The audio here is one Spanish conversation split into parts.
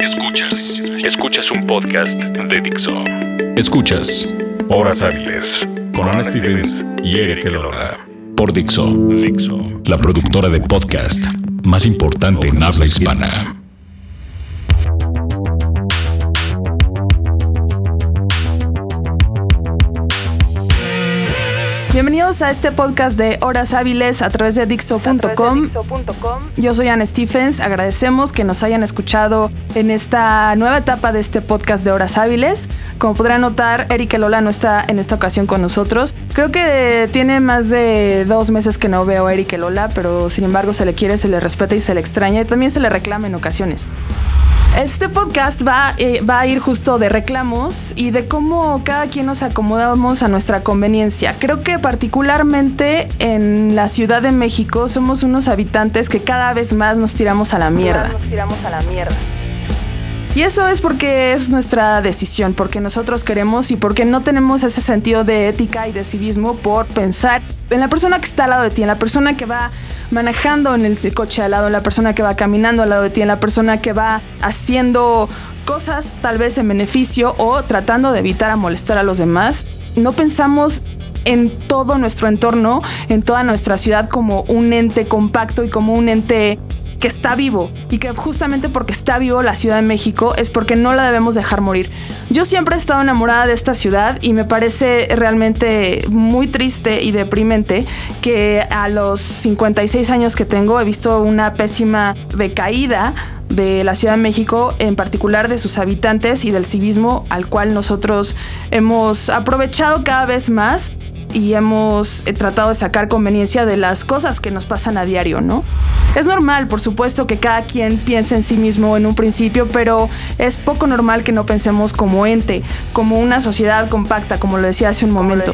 Escuchas. Escuchas un podcast de Dixo. Escuchas Horas Hábiles con Ana Stevens y Eric Elola. Por Dixo. Dixo. La productora de podcast más importante en habla hispana. Bienvenidos a este podcast de Horas Hábiles a través de Dixo.com. Yo soy Anne Stephens. Agradecemos que nos hayan escuchado en esta nueva etapa de este podcast de Horas Hábiles. Como podrán notar, Eric Lola no está en esta ocasión con nosotros. Creo que tiene más de dos meses que no veo a Eric Lola, pero sin embargo se le quiere, se le respeta y se le extraña y también se le reclama en ocasiones. Este podcast va, eh, va, a ir justo de reclamos y de cómo cada quien nos acomodamos a nuestra conveniencia. Creo que particularmente en la Ciudad de México somos unos habitantes que cada vez más nos tiramos a la mierda. Nos tiramos a la mierda. Y eso es porque es nuestra decisión, porque nosotros queremos y porque no tenemos ese sentido de ética y de civismo por pensar en la persona que está al lado de ti, en la persona que va manejando en el coche al lado, la persona que va caminando al lado de ti, en la persona que va haciendo cosas tal vez en beneficio o tratando de evitar a molestar a los demás. No pensamos en todo nuestro entorno, en toda nuestra ciudad como un ente compacto y como un ente que está vivo y que justamente porque está vivo la Ciudad de México es porque no la debemos dejar morir. Yo siempre he estado enamorada de esta ciudad y me parece realmente muy triste y deprimente que a los 56 años que tengo he visto una pésima decaída de la Ciudad de México, en particular de sus habitantes y del civismo al cual nosotros hemos aprovechado cada vez más y hemos eh, tratado de sacar conveniencia de las cosas que nos pasan a diario, ¿no? Es normal, por supuesto, que cada quien piense en sí mismo en un principio, pero es poco normal que no pensemos como ente, como una sociedad compacta, como lo decía hace un momento.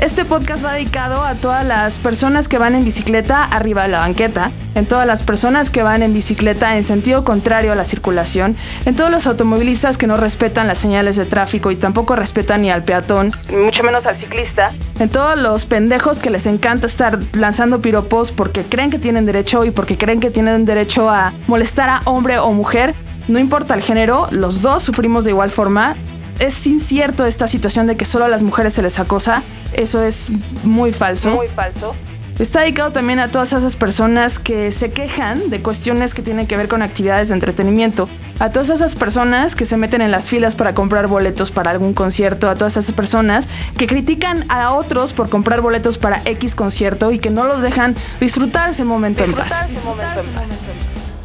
Este podcast va dedicado a todas las personas que van en bicicleta arriba de la banqueta, en todas las personas que van en bicicleta en sentido contrario a la circulación, en todos los automovilistas que no respetan las señales de tráfico y tampoco respetan ni al peatón, mucho menos al ciclista, en todos los pendejos que les encanta estar lanzando piropos porque creen que tienen derecho y porque creen que tienen derecho a molestar a hombre o mujer, no importa el género, los dos sufrimos de igual forma. Es incierto esta situación de que solo a las mujeres se les acosa. Eso es muy falso. Muy falso. Está dedicado también a todas esas personas que se quejan de cuestiones que tienen que ver con actividades de entretenimiento. A todas esas personas que se meten en las filas para comprar boletos para algún concierto. A todas esas personas que critican a otros por comprar boletos para X concierto y que no los dejan disfrutar ese momento en paz.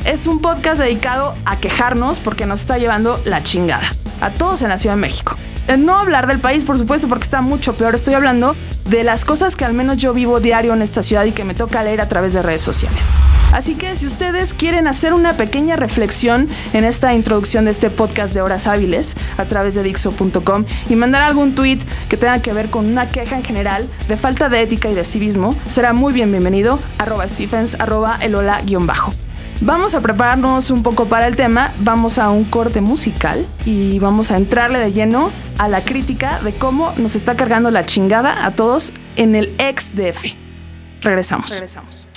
Es un podcast dedicado a quejarnos porque nos está llevando la chingada. A todos en la Ciudad de México. Eh, no hablar del país, por supuesto, porque está mucho peor. Estoy hablando de las cosas que al menos yo vivo diario en esta ciudad y que me toca leer a través de redes sociales. Así que si ustedes quieren hacer una pequeña reflexión en esta introducción de este podcast de horas hábiles a través de Dixo.com y mandar algún tweet que tenga que ver con una queja en general de falta de ética y de civismo, será muy bien bienvenido arroba Stephens arroba elola guion bajo. Vamos a prepararnos un poco para el tema, vamos a un corte musical y vamos a entrarle de lleno a la crítica de cómo nos está cargando la chingada a todos en el ex DF. Regresamos. Regresamos.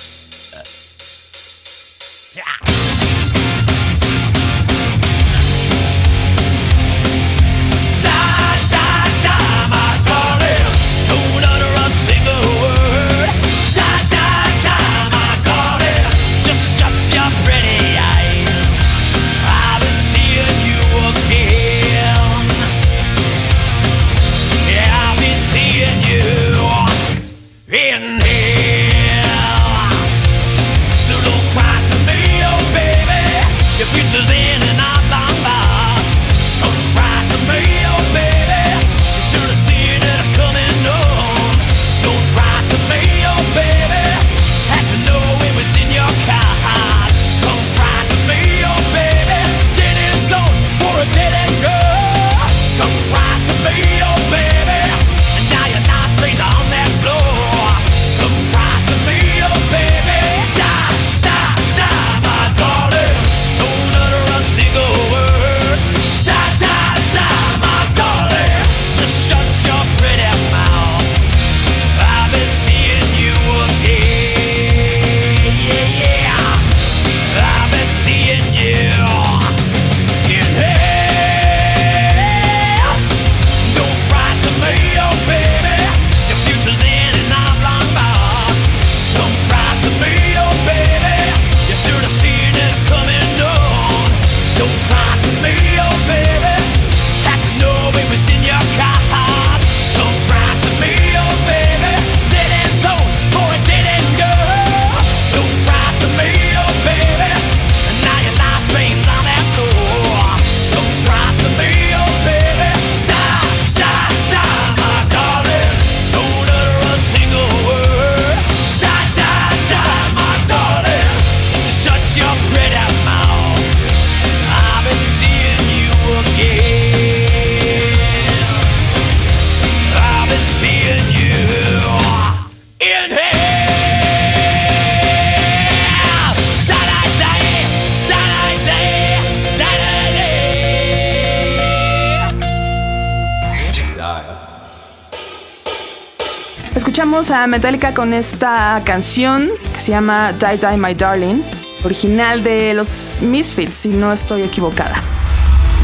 Escuchamos a Metallica con esta canción que se llama Die Die My Darling, original de los Misfits, si no estoy equivocada.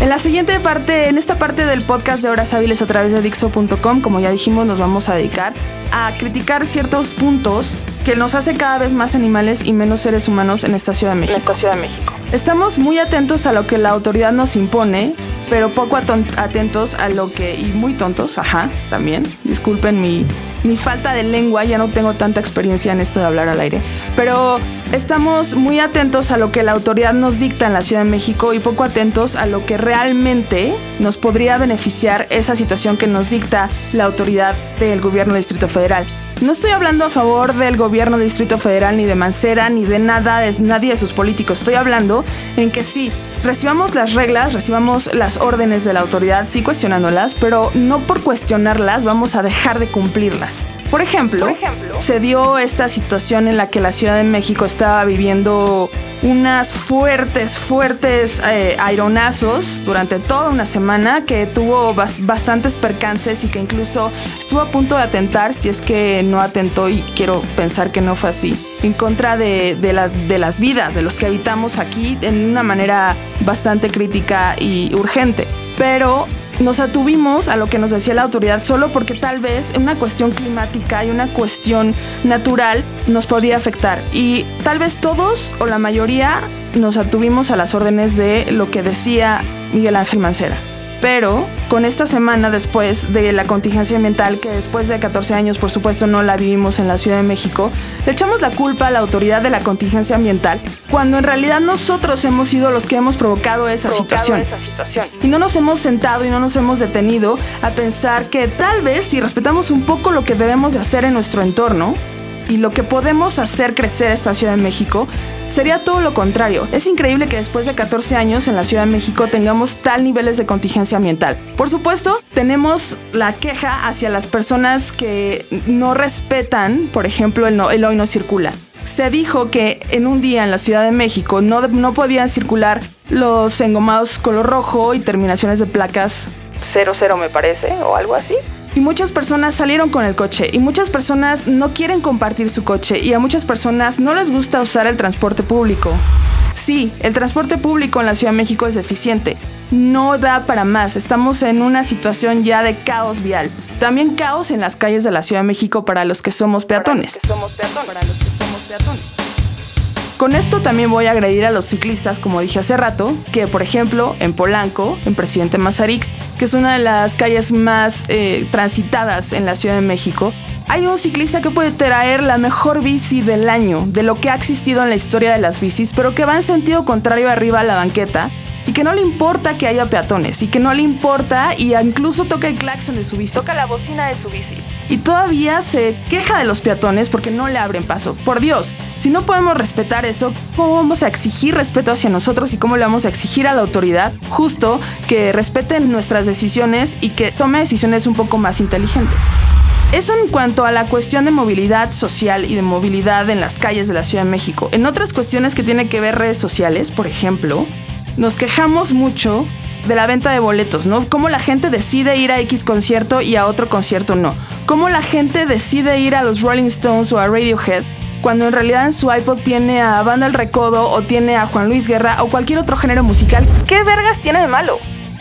En la siguiente parte, en esta parte del podcast de Horas Hábiles a través de Dixo.com, como ya dijimos, nos vamos a dedicar a criticar ciertos puntos que nos hace cada vez más animales y menos seres humanos en esta Ciudad de México. Ciudad de México. Estamos muy atentos a lo que la autoridad nos impone, pero poco atentos a lo que, y muy tontos, ajá, también, disculpen mi, mi falta de lengua, ya no tengo tanta experiencia en esto de hablar al aire, pero estamos muy atentos a lo que la autoridad nos dicta en la Ciudad de México y poco atentos a lo que realmente nos podría beneficiar esa situación que nos dicta la autoridad del gobierno del Distrito Federal. No estoy hablando a favor del gobierno del Distrito Federal, ni de Mancera, ni de nada, de nadie de sus políticos. Estoy hablando en que sí, recibamos las reglas, recibamos las órdenes de la autoridad, sí cuestionándolas, pero no por cuestionarlas vamos a dejar de cumplirlas. Por ejemplo, se dio esta situación en la que la Ciudad de México estaba viviendo unas fuertes, fuertes eh, aironazos durante toda una semana que tuvo bastantes percances y que incluso estuvo a punto de atentar, si es que no atentó y quiero pensar que no fue así, en contra de, las, de las vidas de los que habitamos aquí en una manera bastante crítica y urgente. Pero nos atuvimos a lo que nos decía la autoridad solo porque tal vez una cuestión climática y una cuestión natural nos podía afectar. Y tal vez todos o la mayoría nos atuvimos a las órdenes de lo que decía Miguel Ángel Mancera. Pero con esta semana después de la contingencia ambiental, que después de 14 años por supuesto no la vivimos en la Ciudad de México, le echamos la culpa a la autoridad de la contingencia ambiental, cuando en realidad nosotros hemos sido los que hemos provocado esa, situación. esa situación. Y no nos hemos sentado y no nos hemos detenido a pensar que tal vez si respetamos un poco lo que debemos de hacer en nuestro entorno, y lo que podemos hacer crecer esta Ciudad de México sería todo lo contrario. Es increíble que después de 14 años en la Ciudad de México tengamos tal niveles de contingencia ambiental. Por supuesto, tenemos la queja hacia las personas que no respetan, por ejemplo, el, el hoy no circula. Se dijo que en un día en la Ciudad de México no, no podían circular los engomados color rojo y terminaciones de placas 00 me parece, o algo así. Y muchas personas salieron con el coche y muchas personas no quieren compartir su coche y a muchas personas no les gusta usar el transporte público. Sí, el transporte público en la Ciudad de México es deficiente. No da para más. Estamos en una situación ya de caos vial. También caos en las calles de la Ciudad de México para los que somos peatones. Somos peatones. Para los que somos peatones. Con esto también voy a agredir a los ciclistas, como dije hace rato, que por ejemplo en Polanco, en Presidente Mazarik, que es una de las calles más eh, transitadas en la Ciudad de México, hay un ciclista que puede traer la mejor bici del año, de lo que ha existido en la historia de las bicis, pero que va en sentido contrario arriba a la banqueta y que no le importa que haya peatones y que no le importa y incluso toca el claxon de su bici. Toca la bocina de su bici y todavía se queja de los peatones porque no le abren paso. Por Dios, si no podemos respetar eso, ¿cómo vamos a exigir respeto hacia nosotros y cómo le vamos a exigir a la autoridad justo que respeten nuestras decisiones y que tome decisiones un poco más inteligentes? Eso en cuanto a la cuestión de movilidad social y de movilidad en las calles de la Ciudad de México. En otras cuestiones que tienen que ver redes sociales, por ejemplo, nos quejamos mucho de la venta de boletos, ¿no? Cómo la gente decide ir a X concierto y a otro concierto no. Cómo la gente decide ir a los Rolling Stones o a Radiohead cuando en realidad en su iPod tiene a Banda El Recodo o tiene a Juan Luis Guerra o cualquier otro género musical. ¿Qué vergas tiene de malo?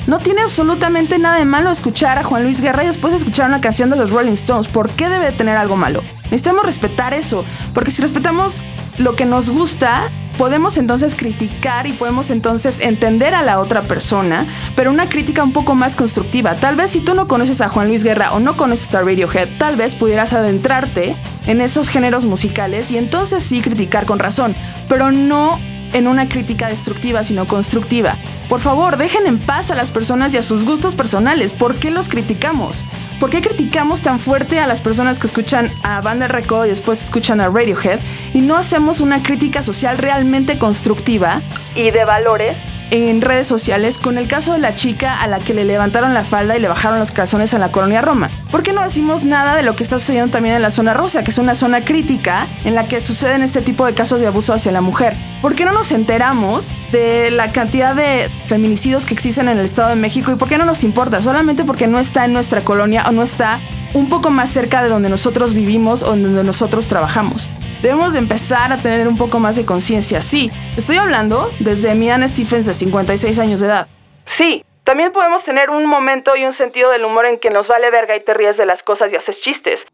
No tiene absolutamente nada de malo escuchar a Juan Luis Guerra y después escuchar una canción de los Rolling Stones. ¿Por qué debe tener algo malo? Necesitamos respetar eso, porque si respetamos lo que nos gusta, podemos entonces criticar y podemos entonces entender a la otra persona, pero una crítica un poco más constructiva. Tal vez si tú no conoces a Juan Luis Guerra o no conoces a Radiohead, tal vez pudieras adentrarte en esos géneros musicales y entonces sí criticar con razón, pero no en una crítica destructiva, sino constructiva. Por favor, dejen en paz a las personas y a sus gustos personales. ¿Por qué los criticamos? ¿Por qué criticamos tan fuerte a las personas que escuchan a Banda Recodo y después escuchan a Radiohead y no hacemos una crítica social realmente constructiva y de valores en redes sociales con el caso de la chica a la que le levantaron la falda y le bajaron los calzones en la colonia Roma. ¿Por qué no decimos nada de lo que está sucediendo también en la zona rosa, que es una zona crítica en la que suceden este tipo de casos de abuso hacia la mujer? ¿Por qué no nos enteramos de la cantidad de feminicidios que existen en el Estado de México y por qué no nos importa? Solamente porque no está en nuestra colonia o no está un poco más cerca de donde nosotros vivimos o donde nosotros trabajamos. Debemos de empezar a tener un poco más de conciencia. Sí, estoy hablando desde mi Anne Stephens de 56 años de edad. Sí, también podemos tener un momento y un sentido del humor en que nos vale verga y te ríes de las cosas y haces chistes.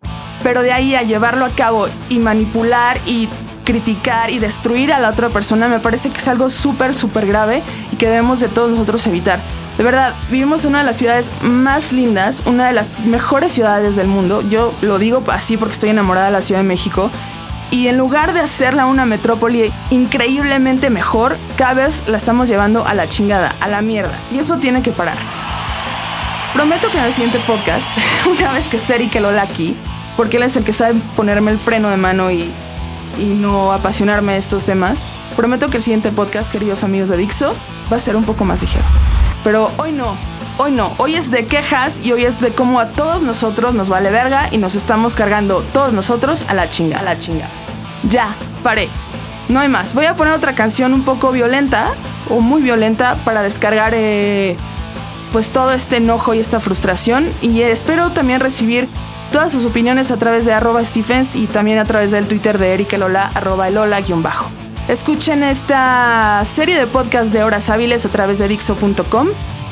Pero de ahí a llevarlo a cabo y manipular y criticar y destruir a la otra persona me parece que es algo súper, súper grave y que debemos de todos nosotros evitar. De verdad, vivimos en una de las ciudades más lindas, una de las mejores ciudades del mundo. Yo lo digo así porque estoy enamorada de la Ciudad de México. Y en lugar de hacerla una metrópoli increíblemente mejor, cada vez la estamos llevando a la chingada, a la mierda. Y eso tiene que parar. Prometo que en el siguiente podcast, una vez que esté Eric Lola aquí, porque él es el que sabe ponerme el freno de mano y, y no apasionarme de estos temas, prometo que el siguiente podcast, queridos amigos de Dixo, va a ser un poco más ligero. Pero hoy no, hoy no, hoy es de quejas y hoy es de cómo a todos nosotros nos vale verga y nos estamos cargando todos nosotros a la chinga, a la chinga. Ya, paré. No hay más. Voy a poner otra canción un poco violenta o muy violenta para descargar eh, pues todo este enojo y esta frustración y espero también recibir todas sus opiniones a través de arroba Stephens y también a través del Twitter de Erika Lola, arroba Elola-bajo. Escuchen esta serie de podcast de horas hábiles a través de Dixo.com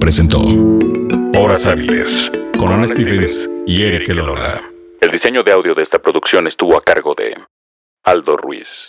Presentó Horas Hábiles con Ana Stevens y Eric Lola. El diseño de audio de esta producción estuvo a cargo de Aldo Ruiz.